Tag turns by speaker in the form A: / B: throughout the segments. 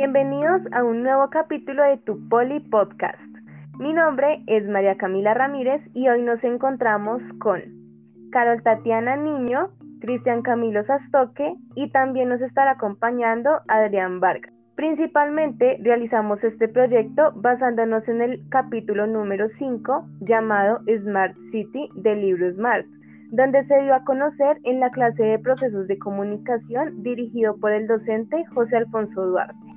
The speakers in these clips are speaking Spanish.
A: Bienvenidos a un nuevo capítulo de Tu Poli Podcast. Mi nombre es María Camila Ramírez y hoy nos encontramos con Carol Tatiana Niño, Cristian Camilo Sastoque y también nos estará acompañando Adrián Vargas. Principalmente realizamos este proyecto basándonos en el capítulo número 5 llamado Smart City del libro Smart, donde se dio a conocer en la clase de procesos de comunicación dirigido por el docente José Alfonso Duarte.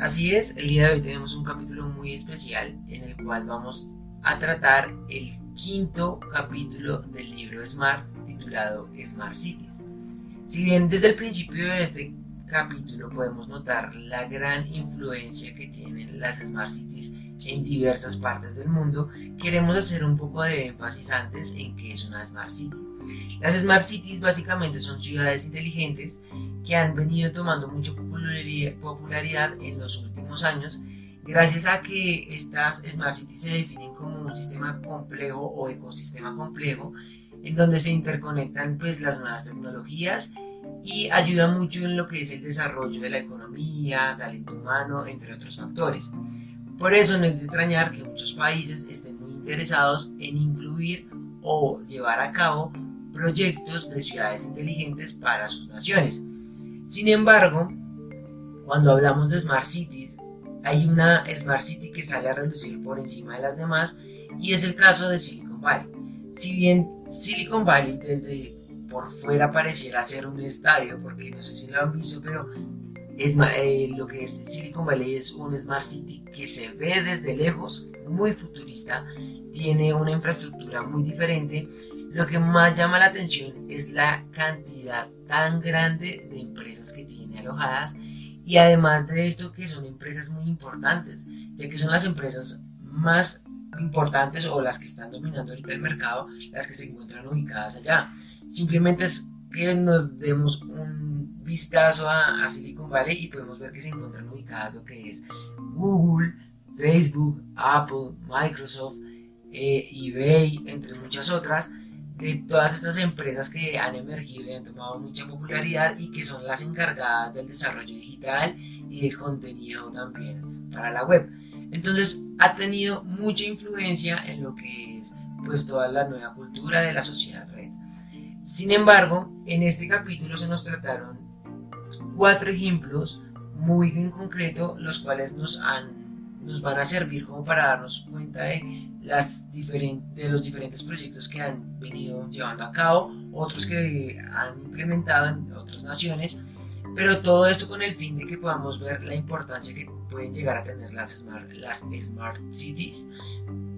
B: Así es, el día de hoy tenemos un capítulo muy especial en el cual vamos a tratar el quinto capítulo del libro Smart titulado Smart Cities. Si bien desde el principio de este capítulo podemos notar la gran influencia que tienen las Smart Cities en diversas partes del mundo, queremos hacer un poco de énfasis antes en qué es una Smart City. Las Smart Cities básicamente son ciudades inteligentes que han venido tomando mucha popularidad en los últimos años gracias a que estas Smart Cities se definen como un sistema complejo o ecosistema complejo en donde se interconectan pues las nuevas tecnologías y ayuda mucho en lo que es el desarrollo de la economía, talento humano, entre otros factores. Por eso no es de extrañar que muchos países estén muy interesados en incluir o llevar a cabo proyectos de ciudades inteligentes para sus naciones. Sin embargo, cuando hablamos de Smart Cities, hay una Smart City que sale a relucir por encima de las demás y es el caso de Silicon Valley. Si bien Silicon Valley desde por fuera pareciera ser un estadio, porque no sé si lo han visto, pero es, eh, lo que es Silicon Valley es un Smart City que se ve desde lejos, muy futurista, tiene una infraestructura muy diferente. Lo que más llama la atención es la cantidad tan grande de empresas que tiene alojadas y además de esto que son empresas muy importantes, ya que son las empresas más importantes o las que están dominando ahorita el mercado, las que se encuentran ubicadas allá. Simplemente es que nos demos un vistazo a, Silicon Valley y podemos ver que se encuentran ubicadas lo que es Google, Facebook, Apple, Microsoft, eh, eBay, entre muchas otras, de todas estas empresas que han emergido y han tomado mucha popularidad y que son las encargadas del desarrollo digital y del contenido también para la web. Entonces ha tenido mucha influencia en lo que es pues toda la nueva cultura de la sociedad red. Sin embargo, en este capítulo se nos trataron cuatro ejemplos muy en concreto, los cuales nos, han, nos van a servir como para darnos cuenta de, las de los diferentes proyectos que han venido llevando a cabo, otros que han implementado en otras naciones, pero todo esto con el fin de que podamos ver la importancia que pueden llegar a tener las smart, las smart cities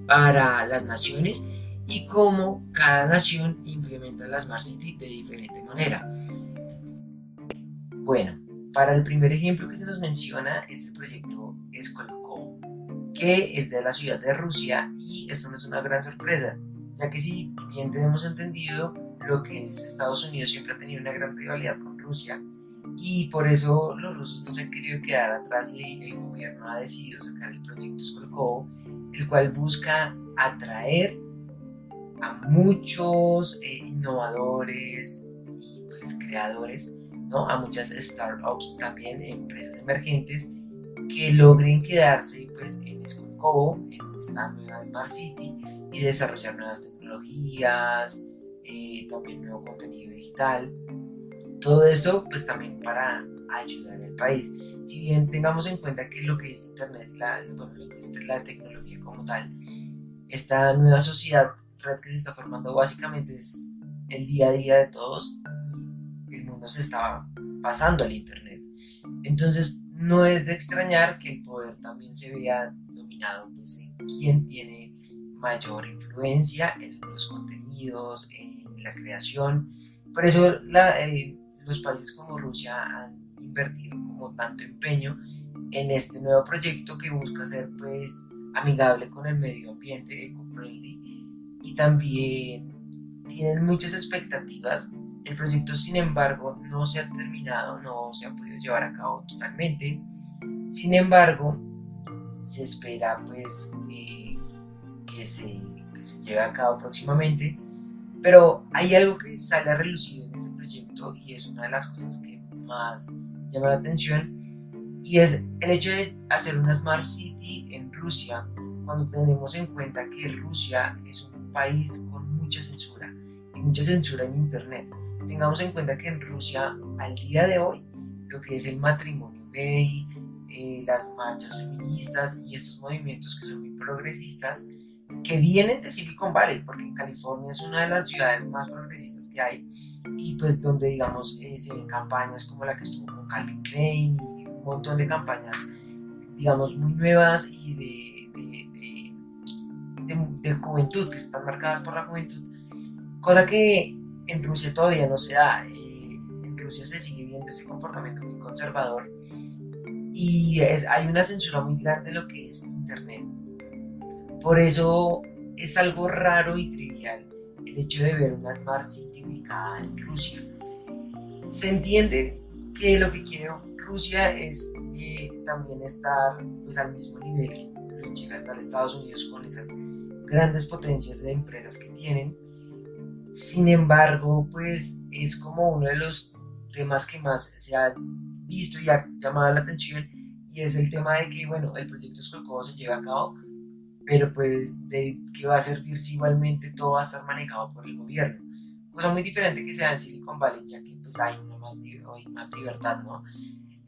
B: para las naciones y cómo cada nación implementa la Smart City de diferente manera. Bueno, para el primer ejemplo que se nos menciona es el proyecto Skolkovo, que es de la ciudad de Rusia y esto no es una gran sorpresa, ya que si bien tenemos entendido lo que es Estados Unidos siempre ha tenido una gran rivalidad con Rusia y por eso los rusos no se han querido quedar atrás y el gobierno ha decidido sacar el proyecto Skolkovo, el cual busca atraer a muchos eh, innovadores y pues, creadores, ¿no? a muchas startups también, empresas emergentes, que logren quedarse pues, en Skolkovo, en esta nueva Smart City, y desarrollar nuevas tecnologías, eh, también nuevo contenido digital. Todo esto pues también para ayudar al país. Si bien tengamos en cuenta que lo que es Internet, la, la tecnología como tal, esta nueva sociedad red que se está formando básicamente es el día a día de todos y el mundo se está pasando al Internet. Entonces no es de extrañar que el poder también se vea dominado en quién tiene mayor influencia en los contenidos, en la creación. Por eso eh, los países como Rusia han invertido como tanto empeño en este nuevo proyecto que busca ser pues amigable con el medio ambiente, eco-friendly y también tienen muchas expectativas. El proyecto, sin embargo, no se ha terminado, no se ha podido llevar a cabo totalmente. Sin embargo, se espera pues eh, que, se, se lleve a cabo próximamente. Pero hay algo que sale a relucir en este proyecto y es una de las cosas que más llama la atención Y es el hecho de hacer una Smart City en Rusia, cuando tenemos en cuenta que Rusia es un país con mucha censura, y mucha censura en Internet. Tengamos en cuenta que en Rusia, al día de hoy, lo que es el matrimonio gay, eh, las marchas feministas y estos movimientos que son muy progresistas, que vienen de Silicon Valley, porque California es una de las ciudades más progresistas que hay, y pues donde digamos eh, se ven campañas como la que estuvo con Calvin Klein y un montón de campañas digamos muy nuevas y de, de, de, juventud que están marcadas por la juventud cosa que en Rusia todavía no se da eh, en Rusia se sigue viendo ese comportamiento muy conservador y es, hay una censura muy grande de lo que es internet por eso es algo raro y trivial el hecho de ver una Smart City ubicada en Rusia. Se entiende que lo que quiere Rusia es eh, también estar pues, al mismo nivel que llega a estar Estados Unidos con esas grandes potencias de empresas que tienen. Sin embargo, pues es como uno de los temas que más se ha visto y ha llamado la atención y es el tema de que, bueno, el proyecto Skolkovo se lleva a cabo, pero pues de qué va a servir si igualmente todo va a estar manejado por el gobierno. Cosa muy diferente que sea en Silicon Valley, ya que pues hay una más, más libertad, ¿no?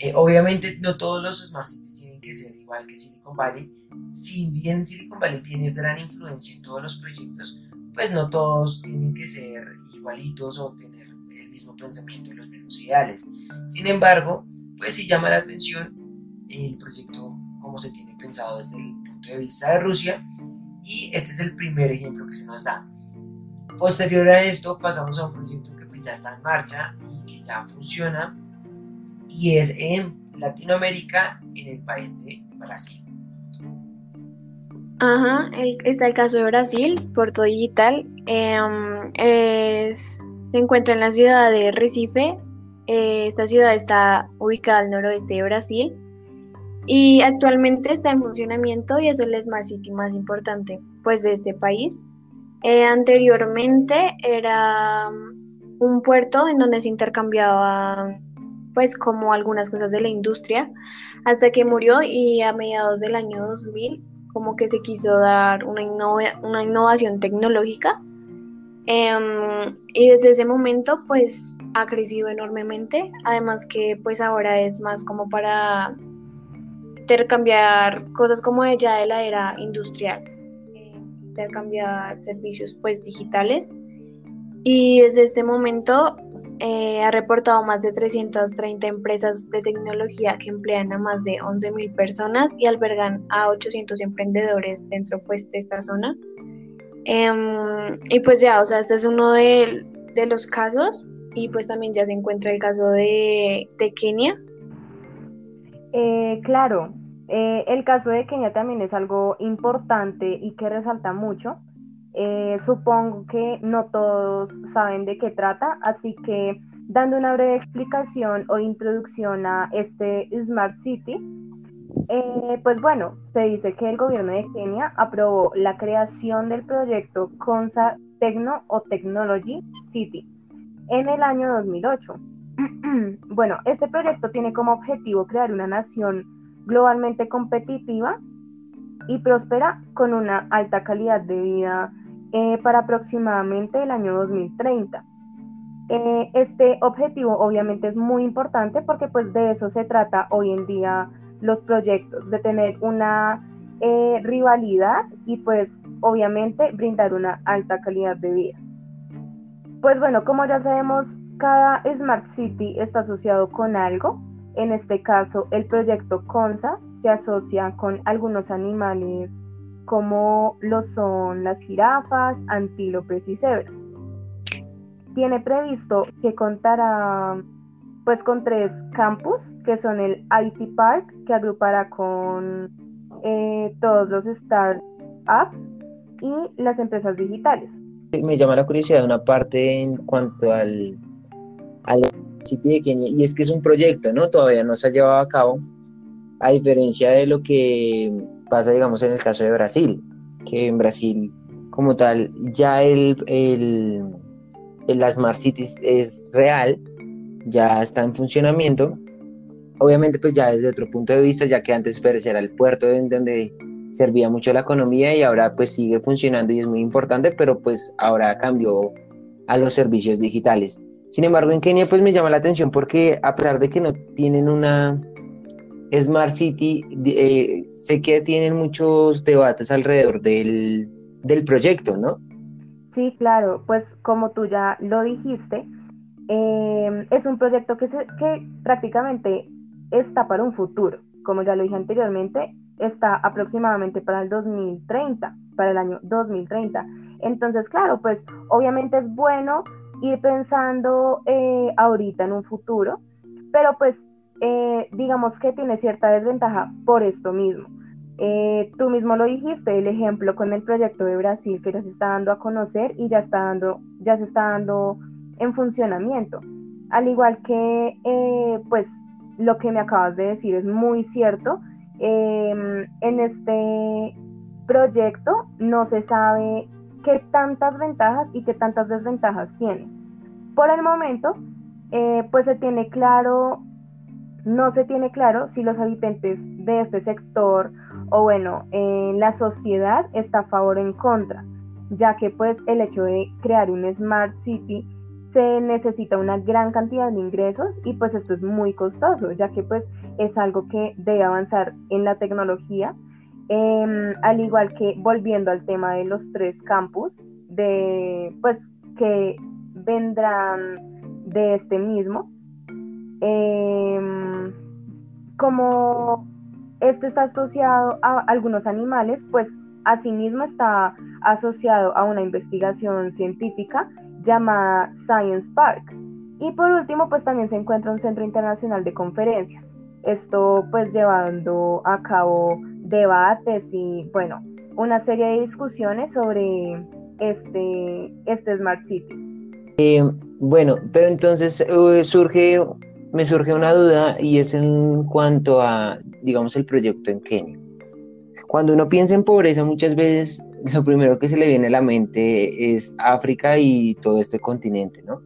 B: Eh, obviamente no todos los smart cities tienen que ser igual que Silicon Valley, si bien Silicon Valley tiene gran influencia en todos los proyectos, pues no todos tienen que ser igualitos o tener el mismo pensamiento, los mismos ideales. Sin embargo, pues sí llama la atención el proyecto como se tiene pensado desde el de vista de Rusia y este es el primer ejemplo que se nos da. Posterior a esto pasamos a un proyecto que pues ya está en marcha y que ya funciona y es en Latinoamérica, en el país de Brasil.
C: Ajá, está el caso de Brasil, Puerto Digital. Em, se encuentra en la ciudad de Recife. Eh, esta ciudad está ubicada al noroeste de Brasil y actualmente está en funcionamiento y es el Smart City más importante pues de este país. Eh, anteriormente era um, un puerto en donde se intercambiaba pues como algunas cosas de la industria hasta que murió y a mediados del año 2000 como que se quiso dar una, una innovación tecnológica. Em, y desde ese momento pues ha crecido enormemente. Además que pues ahora es más como para intercambiar cosas como ella de la era industrial, eh, intercambiar servicios pues digitales. Y desde este momento eh, ha reportado más de 330 empresas de tecnología que emplean a más de 11.000 personas y albergan a 800 emprendedores dentro pues de esta zona. Em, y pues ya, o sea, este es uno de, los casos y pues también ya se encuentra el caso de, de Kenia,
A: eh, claro, eh, el caso de Kenia también es algo importante y que resalta mucho. Eh, supongo que no todos saben de qué trata, así que dando una breve explicación o introducción a este Smart City, pues bueno, se dice que el gobierno de Kenia aprobó la creación del proyecto CONSA Techno o Technology City en el año 2008 bueno, este proyecto tiene como objetivo crear una nación globalmente competitiva y próspera con una alta calidad de vida eh, para aproximadamente el año 2030. Eh, este objetivo obviamente es muy importante porque pues de eso se trata hoy en día los proyectos, de tener una eh, rivalidad y pues obviamente brindar una alta calidad de vida. Pues bueno, como ya sabemos, cada Smart City está asociado con algo. En este caso, el proyecto CONSA se asocia con algunos animales como lo son las jirafas, antílopes y cebras. Tiene previsto que contará pues con tres campus, que son el IT Park, que agrupará con eh, todos los startups y las empresas digitales.
D: Me llama la curiosidad una parte en cuanto al al sitio de Kenia, y es que es un proyecto, ¿no? Todavía no se ha llevado a cabo, a diferencia de lo que pasa, digamos, en el caso de Brasil, que en Brasil, como tal, ya el, el, el Smart Cities es real, ya está en funcionamiento,
B: obviamente pues ya desde otro punto de vista, ya que antes pues, era el puerto en donde servía mucho la economía y ahora pues sigue funcionando y es muy importante, pero pues ahora cambió a los servicios digitales. Sin embargo, en Kenia pues me llama la atención porque a pesar de que no tienen una Smart City, eh, sé que tienen muchos debates alrededor del, del proyecto, ¿no?
A: Sí, claro, pues como tú ya lo dijiste, eh, es un proyecto que, se, que prácticamente está para un futuro. Como ya lo dije anteriormente, está aproximadamente para el 2030, para el año 2030. Entonces, claro, pues obviamente es bueno ir pensando eh, ahorita en un futuro, pero pues eh, digamos que tiene cierta desventaja por esto mismo. Eh, tú mismo lo dijiste, el ejemplo con el proyecto de Brasil que ya se está dando a conocer y ya está dando, ya se está dando en funcionamiento. Al igual que, pues, lo que me acabas de decir es muy cierto. Em, en este proyecto no se sabe qué tantas ventajas y qué tantas desventajas tiene. Por el momento, eh, pues se tiene claro, no se tiene claro si los habitantes de este sector o bueno, en la sociedad está a favor o en contra, ya que pues el hecho de crear un Smart City se necesita una gran cantidad de ingresos y pues esto es muy costoso, ya que pues es algo que debe avanzar en la tecnología. Em, al igual que volviendo al tema de los tres campus, de, pues, que vendrán de este mismo, em, como este está asociado a algunos animales, pues asimismo está asociado a una investigación científica llamada Science Park. Y por último, pues también se encuentra un centro internacional de conferencias. Esto pues llevando a cabo debates y, bueno, una serie de discusiones sobre este, este Smart City.
B: Eh, bueno, pero entonces uh, surge, me surge una duda y es en cuanto a, digamos, el proyecto en Kenia. Cuando uno piensa en pobreza, muchas veces lo primero que se le viene a la mente es África y todo este continente, ¿no?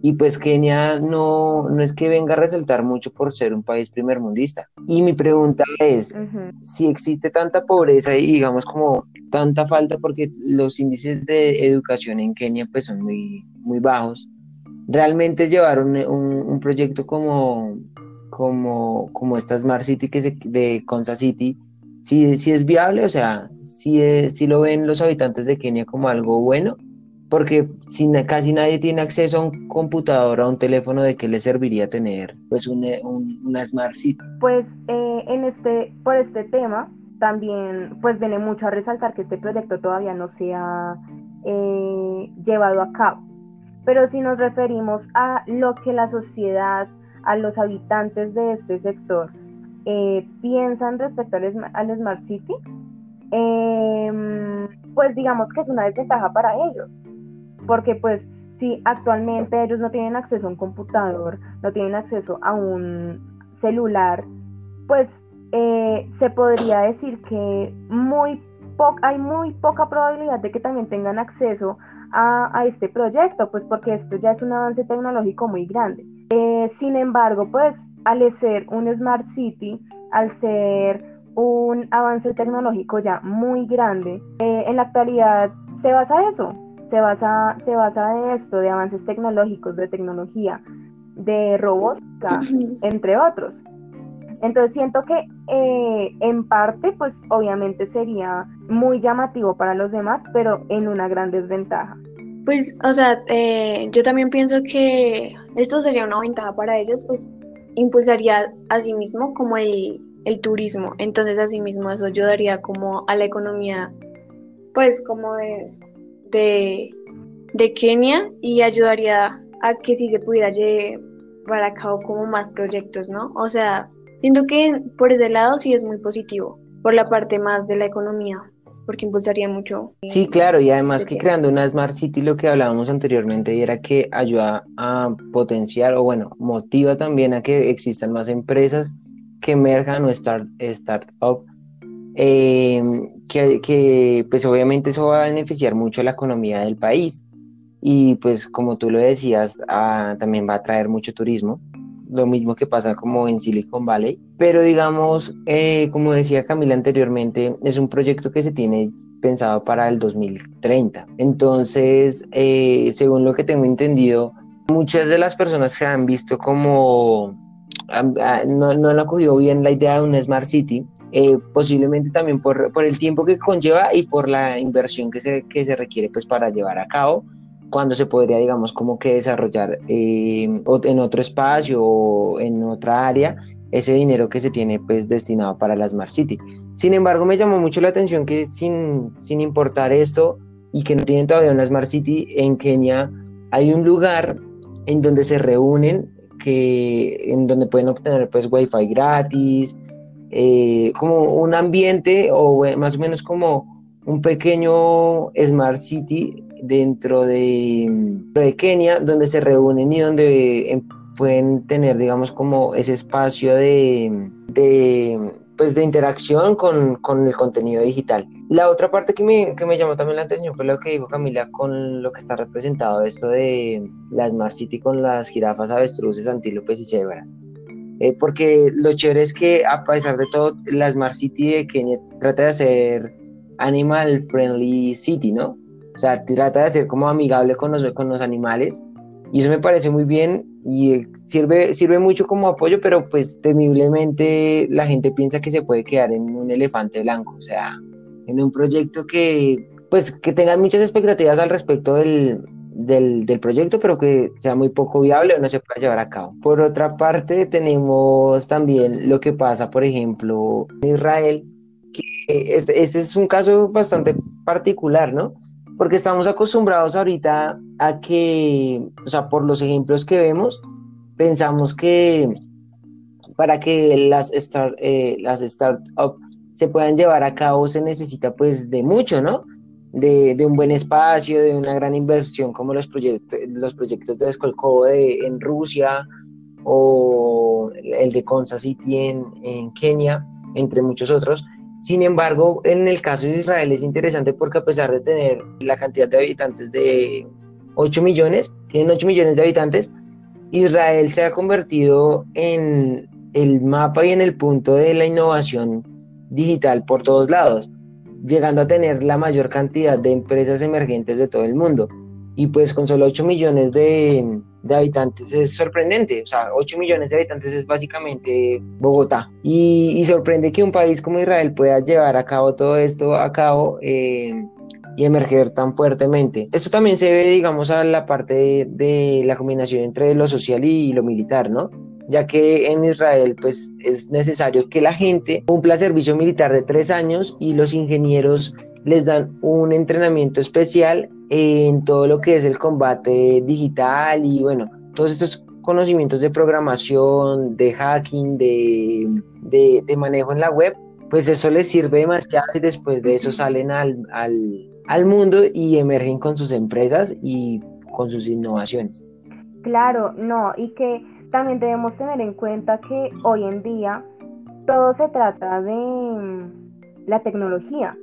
B: Y pues Kenia no, no es que venga a resaltar mucho por ser un país primermundista. Y mi pregunta es, si existe tanta pobreza y digamos como tanta falta, porque los índices de educación en Kenia pues son muy, muy bajos, ¿realmente llevar un, proyecto como, como, como esta Smart City que se, de Konsa City, si, si es viable, o sea, si, si lo ven los habitantes de Kenia como algo bueno? porque si casi nadie tiene acceso a un computador, a un teléfono, ¿de qué le serviría tener pues un, una Smart City?
A: Pues eh, en este, por este tema también pues viene mucho a resaltar que este proyecto todavía no se ha eh, llevado a cabo. Pero si nos referimos a lo que la sociedad, a los habitantes de este sector eh, piensan respecto al, al Smart City, em, pues digamos que es una desventaja para ellos. Porque pues si actualmente ellos no tienen acceso a un computador, no tienen acceso a un celular, pues eh, se podría decir que muy hay muy poca probabilidad de que también tengan acceso a, este proyecto, pues porque esto ya es un avance tecnológico muy grande. Eh, sin embargo, pues al ser un Smart City, al ser un avance tecnológico ya muy grande, eh, en la actualidad se basa eso, se basa, se basa de esto, de avances tecnológicos, de tecnología, de robótica, entre otros. Entonces siento que eh, en parte, pues obviamente sería muy llamativo para los demás, pero en una gran desventaja.
C: Pues, o sea, eh, yo también pienso que esto sería una ventaja para ellos, pues impulsaría a sí mismo como el, el turismo. Entonces, asimismo, eso ayudaría como a la economía, pues como de, de, Kenia y ayudaría a que si se pudiera llevar a cabo como más proyectos, ¿no? O sea, siento que por ese lado sí es muy positivo, por la parte más de la economía, porque impulsaría mucho.
B: Sí, claro, y además que creando una Smart City, lo que hablábamos anteriormente, era que ayuda a potenciar, o bueno, motiva también a que existan más empresas que emerjan o start, startup eh, que, pues obviamente eso va a beneficiar mucho a la economía del país y pues como tú lo decías, ah, también va a traer mucho turismo lo mismo que pasa como en Silicon Valley, pero digamos, eh, como decía Camila anteriormente, es un proyecto que se tiene pensado para el 2030. Entonces, eh, según lo que tengo entendido, muchas de las personas se han visto como no, no han acogido bien la idea de una Smart City, eh, posiblemente también por, por, el tiempo que conlleva y por la inversión que se, que se requiere pues para llevar a cabo cuando se podría digamos como que desarrollar eh, en otro espacio o en otra área ese dinero que se tiene pues destinado para la Smart City. Sin embargo, me llamó mucho la atención que sin, sin importar esto y que no tienen todavía una Smart City, en Kenia hay un lugar en donde se reúnen, que, en donde pueden obtener pues Wi-Fi gratis, eh, como un ambiente o más o menos como un pequeño Smart City dentro de, de Kenia donde se reúnen y donde em, pueden tener digamos como ese espacio de, de pues de interacción con, con, el contenido digital. La otra parte que me, que me, llamó también la atención fue lo que dijo Camila con lo que está representado esto de la Smart City con las jirafas, avestruces, antílopes y cebras. Eh, porque lo chévere es que a pesar de todo, la Smart City de Kenia trata de ser animal friendly city, ¿no? O sea, trata de ser como amigable con los, con los animales. Y eso me parece muy bien y sirve, sirve mucho como apoyo, pero pues temiblemente la gente piensa que se puede quedar en un elefante blanco, o sea, en un proyecto que pues que tengan muchas expectativas al respecto del, del, del, proyecto, pero que sea muy poco viable o no se pueda llevar a cabo. Por otra parte, tenemos también lo que pasa, por ejemplo, en Israel, que este, este es un caso bastante particular, ¿no? Porque estamos acostumbrados ahorita a que, o sea, por los ejemplos que vemos, pensamos que para que las, start, eh, las startups se puedan llevar a cabo se necesita pues de mucho, ¿no? de, un buen espacio, de una gran inversión como los proyectos, los proyectos de Skolkovo de, en Rusia o el de Konsa City en Kenia, entre muchos otros. Sin embargo, en el caso de Israel es interesante porque a pesar de tener la cantidad de habitantes de 8 millones, tienen 8 millones de habitantes, Israel se ha convertido en el mapa y en el punto de la innovación digital por todos lados llegando a tener la mayor cantidad de empresas emergentes de todo el mundo. Y pues con solo 8 millones de, habitantes es sorprendente, o sea, 8 millones de habitantes es básicamente Bogotá. Y, sorprende que un país como Israel pueda llevar a cabo todo esto a cabo eh, y emerger tan fuertemente. Esto también se ve, digamos, a la parte de, de la combinación entre lo social y lo militar, ¿no? ya que en Israel pues es necesario que la gente cumpla servicio militar de tres años y los ingenieros les dan un entrenamiento especial en todo lo que es el combate digital y bueno, todos estos conocimientos de programación, de hacking, de, de, manejo en la web, pues eso les sirve demasiado y después de eso salen al, al, al mundo y emergen con sus empresas y con sus innovaciones.
A: Claro, no, y que también debemos tener en cuenta que hoy en día todo se trata de mm, la tecnología,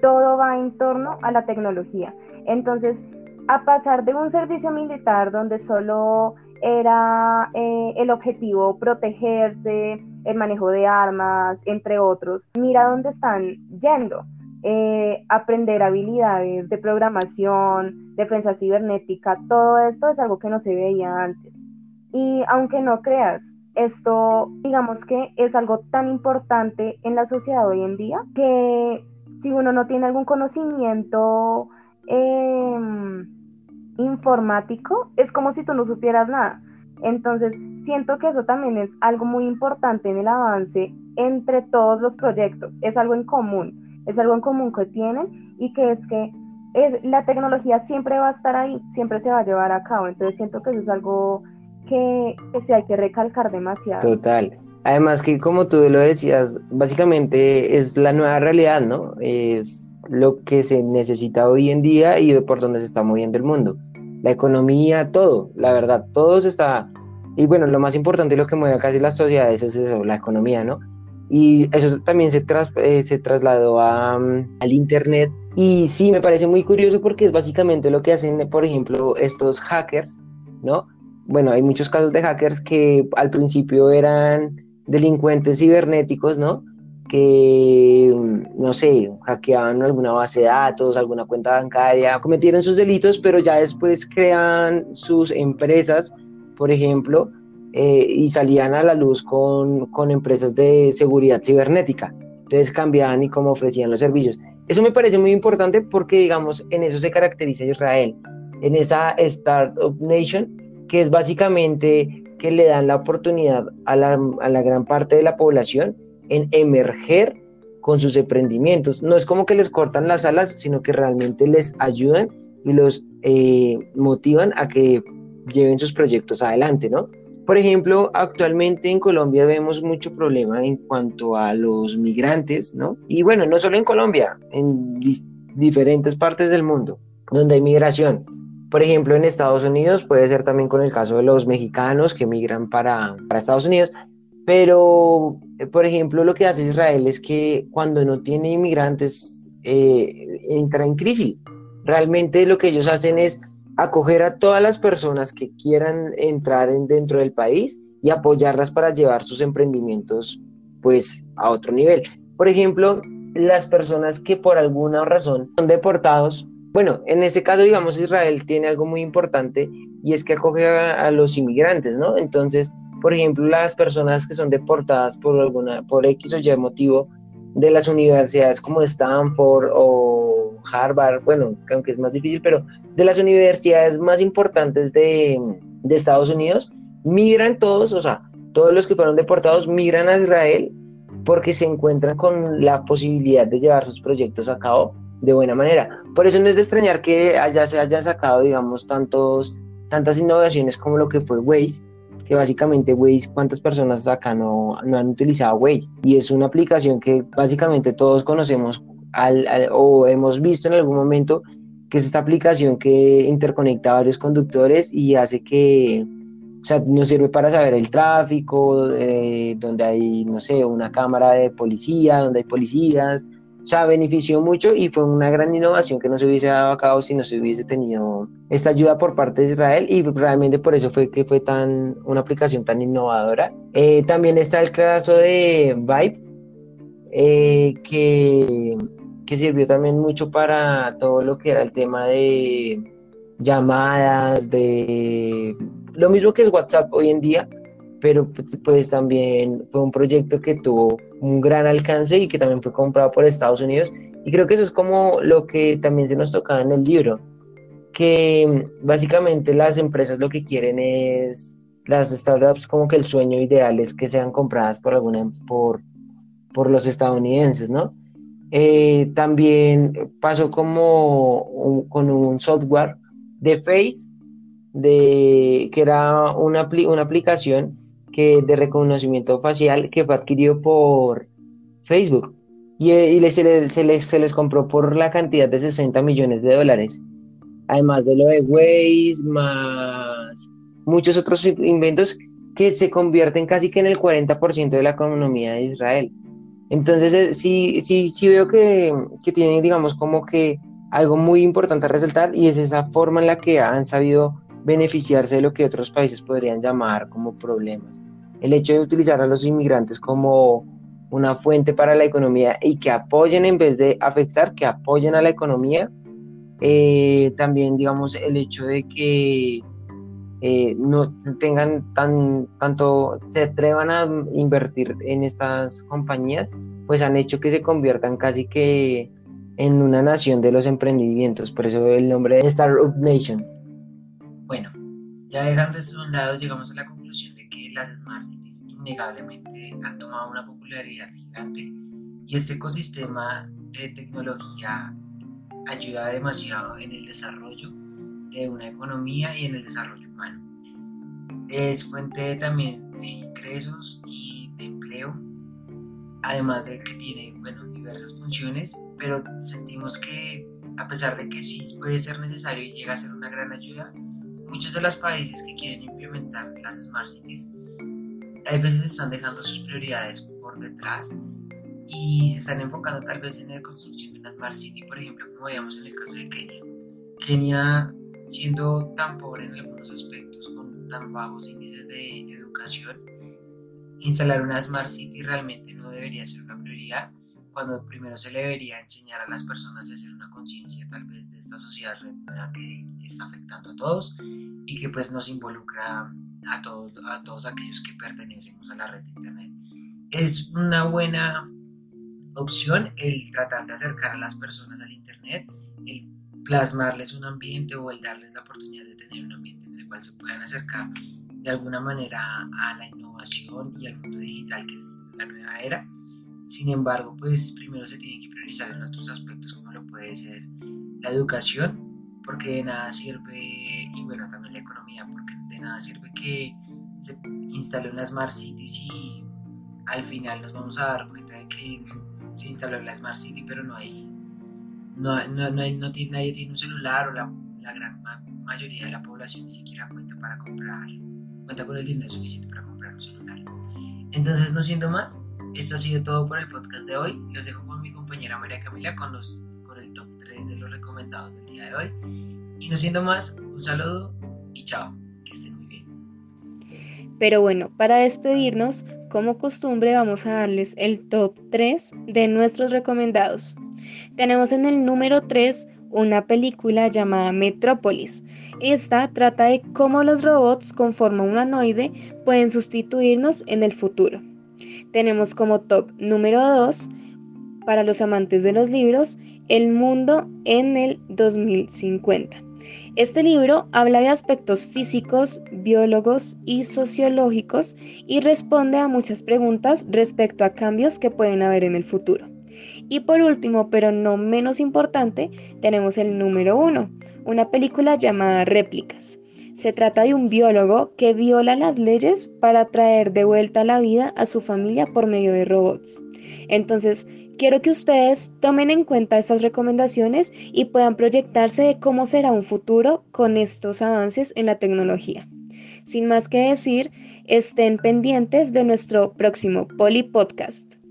A: todo va en torno a la tecnología. Entonces, a pasar de un servicio militar donde solo era eh, el objetivo protegerse, el manejo de armas, entre otros, mira dónde están yendo. Eh, aprender habilidades de programación, defensa cibernética, todo esto es algo que no se veía antes. Y aunque no creas, esto digamos que es algo tan importante en la sociedad hoy en día que si uno no tiene algún conocimiento em, informático, es como si tú no supieras nada. Entonces, siento que eso también es algo muy importante en el avance entre todos los proyectos. Es algo en común, es algo en común que tienen y que es que es, la tecnología siempre va a estar ahí, siempre se va a llevar a cabo. Entonces, siento que eso es algo que, que hay que recalcar demasiado.
B: Total. Además que como tú lo decías, básicamente es la nueva realidad, ¿no? Es lo que se necesita hoy en día y por donde se está moviendo el mundo. La economía, todo, la verdad, todo se está... Y bueno, lo más importante, lo que mueve casi las sociedades es eso, la economía, ¿no? Y eso también se, eh, se trasladó a, mm, al Internet. Y sí, me parece muy curioso porque es básicamente lo que hacen, por ejemplo, estos hackers, ¿no? bueno, hay muchos casos de hackers que al principio eran delincuentes cibernéticos, ¿no? Que, no sé, hackeaban alguna base de datos, alguna cuenta bancaria, cometieron sus delitos, pero ya después crean sus empresas, por ejemplo, eh, y salían a la luz con, con empresas de seguridad cibernética. Entonces cambiaban y cómo ofrecían los servicios. Eso me parece muy importante porque, digamos, en eso se caracteriza Israel, en esa Startup Nation, que es básicamente que le dan la oportunidad a la, a la gran parte de la población en emerger con sus emprendimientos. No es como que les cortan las alas, sino que realmente les ayudan y los eh, motivan a que lleven sus proyectos adelante, ¿no? Por ejemplo, actualmente en Colombia vemos mucho problema en cuanto a los migrantes, ¿no? Y bueno, no solo en Colombia, en diferentes partes del mundo donde hay migración. Por ejemplo, en Estados Unidos puede ser también con el caso de los mexicanos que migran para, para Estados Unidos, pero, por ejemplo, lo que hace Israel es que cuando no tiene inmigrantes, eh, entra en crisis. Realmente lo que ellos hacen es acoger a todas las personas que quieran entrar en, dentro del país y apoyarlas para llevar sus emprendimientos pues a otro nivel. Por ejemplo, las personas que por alguna razón son deportados, bueno, en ese caso digamos Israel tiene algo muy importante y es que acoge a los inmigrantes, ¿no? Entonces, por ejemplo, las personas que son deportadas por alguna por X o Y motivo de las universidades como Stanford o Harvard, bueno, aunque es más difícil, pero de las universidades más importantes de, de Estados Unidos, migran todos, o sea, todos los que fueron deportados migran a Israel porque se encuentran con la posibilidad de llevar sus proyectos a cabo de buena manera. Por eso no es de extrañar que allá se hayan sacado, digamos, tantos, tantas innovaciones como lo que fue Waze, que básicamente Waze, ¿cuántas personas acá no, no han utilizado Waze? Y es una aplicación que básicamente todos conocemos al, o hemos visto en algún momento, que es esta aplicación que interconecta varios conductores y hace que, o sea, nos sirve para saber el tráfico, eh, donde hay, no sé, una cámara de policía, donde hay policías, o sea, benefició mucho y fue una gran innovación que no se hubiese dado a cabo si no se hubiese tenido esta ayuda por parte de Israel y realmente por eso fue que fue tan una aplicación tan innovadora. Eh, también está el caso de Vibe, eh, que, que sirvió también mucho para todo lo que era el tema de llamadas, de lo mismo que es WhatsApp hoy en día, pero pues, pues, también fue un proyecto que tuvo un gran alcance y que también fue comprado por Estados Unidos. Y creo que eso es como lo que también se nos tocaba en el libro, que básicamente las empresas lo que quieren es, las startups como que el sueño ideal es que sean compradas por alguna, por, por los estadounidenses, ¿no? Eh, también pasó como con un software de Face, de, que era una, una aplicación que de reconocimiento facial que fue adquirido por Facebook y, y se, se, les, se, les, compró por la cantidad de 60 millones de dólares. Además de lo de Waze, más muchos otros inventos que se convierten casi que en el 40% de la economía de Israel. Entonces, eh, sí, sí, sí veo que, que tienen, digamos, como que algo muy importante a resaltar y es esa forma en la que han sabido beneficiarse de lo que otros países podrían llamar como problemas. El hecho de utilizar a los inmigrantes como una fuente para la economía y que apoyen en vez de afectar, que apoyen a la economía. Eh, también, digamos, el hecho de que eh, no tengan tan, tanto, se atrevan a invertir en estas compañías, pues han hecho que se conviertan casi que en una nación de los emprendimientos, por eso el nombre de Startup Nation.
E: Bueno, ya dejando esto a un lado, llegamos a la conclusión de que las Smart Cities innegablemente han tomado una popularidad gigante y este ecosistema de tecnología ayuda demasiado en el desarrollo de una economía y en el desarrollo humano. Es fuente también de ingresos y de empleo, además de que tiene bueno, diversas funciones, pero sentimos que a pesar de que sí puede ser necesario y llega a ser una gran ayuda, Muchos de los países que quieren implementar las Smart Cities a veces están dejando sus prioridades por detrás y se están enfocando tal vez en la construcción de una Smart City, por ejemplo, como veíamos en el caso de Kenia. Kenia, siendo tan pobre en algunos aspectos, con
B: tan bajos índices de educación, instalar una Smart City realmente no debería ser una prioridad, cuando primero se le debería enseñar a las personas a hacer una conciencia tal vez de esta sociedad que está afectando a todos y que pues nos involucra a todos, a todos aquellos que pertenecemos a la red de Internet. Es una buena opción el tratar de acercar a las personas al Internet, el plasmarles un ambiente o el darles la oportunidad de tener un ambiente en el cual se puedan acercar de alguna manera a la innovación y al mundo digital que es la nueva era. Sin embargo, pues primero se tienen que priorizar en nuestros aspectos como lo puede ser la educación, porque de nada sirve, y bueno, también la economía, porque de nada sirve que se instale una Smart Cities y al final nos vamos a dar cuenta de que se instaló la Smart City, pero no hay, no, no, no, hay, no tiene, nadie tiene un celular o la, la gran mayoría de la población ni siquiera cuenta para comprar, cuenta con el dinero suficiente para comprar un celular. Entonces, no siendo más, esto ha sido todo por el podcast de hoy. Los dejo con mi compañera María Camila con los top 3 de los recomendados del día de hoy. Y no siendo más, un saludo y chao, que estén muy bien.
A: Pero bueno, para despedirnos, como costumbre, vamos a darles el top 3 de nuestros recomendados. Tenemos en el número 3 una película llamada Metrópolis. Esta trata de cómo los robots con forma humanoide pueden sustituirnos en el futuro. Tenemos como top número 2 para los amantes de los libros el mundo en el 2050. Este libro habla de aspectos físicos, biólogos y sociológicos y responde a muchas preguntas respecto a cambios que pueden haber en el futuro. Y por último, pero no menos importante, tenemos el número uno, una película llamada Réplicas. Se trata de un biólogo que viola las leyes para traer de vuelta la vida a su familia por medio de robots. Entonces, quiero que ustedes tomen en cuenta estas recomendaciones y puedan proyectarse de cómo será un futuro con estos avances en la tecnología. Sin más que decir, estén pendientes de nuestro próximo Poli Podcast.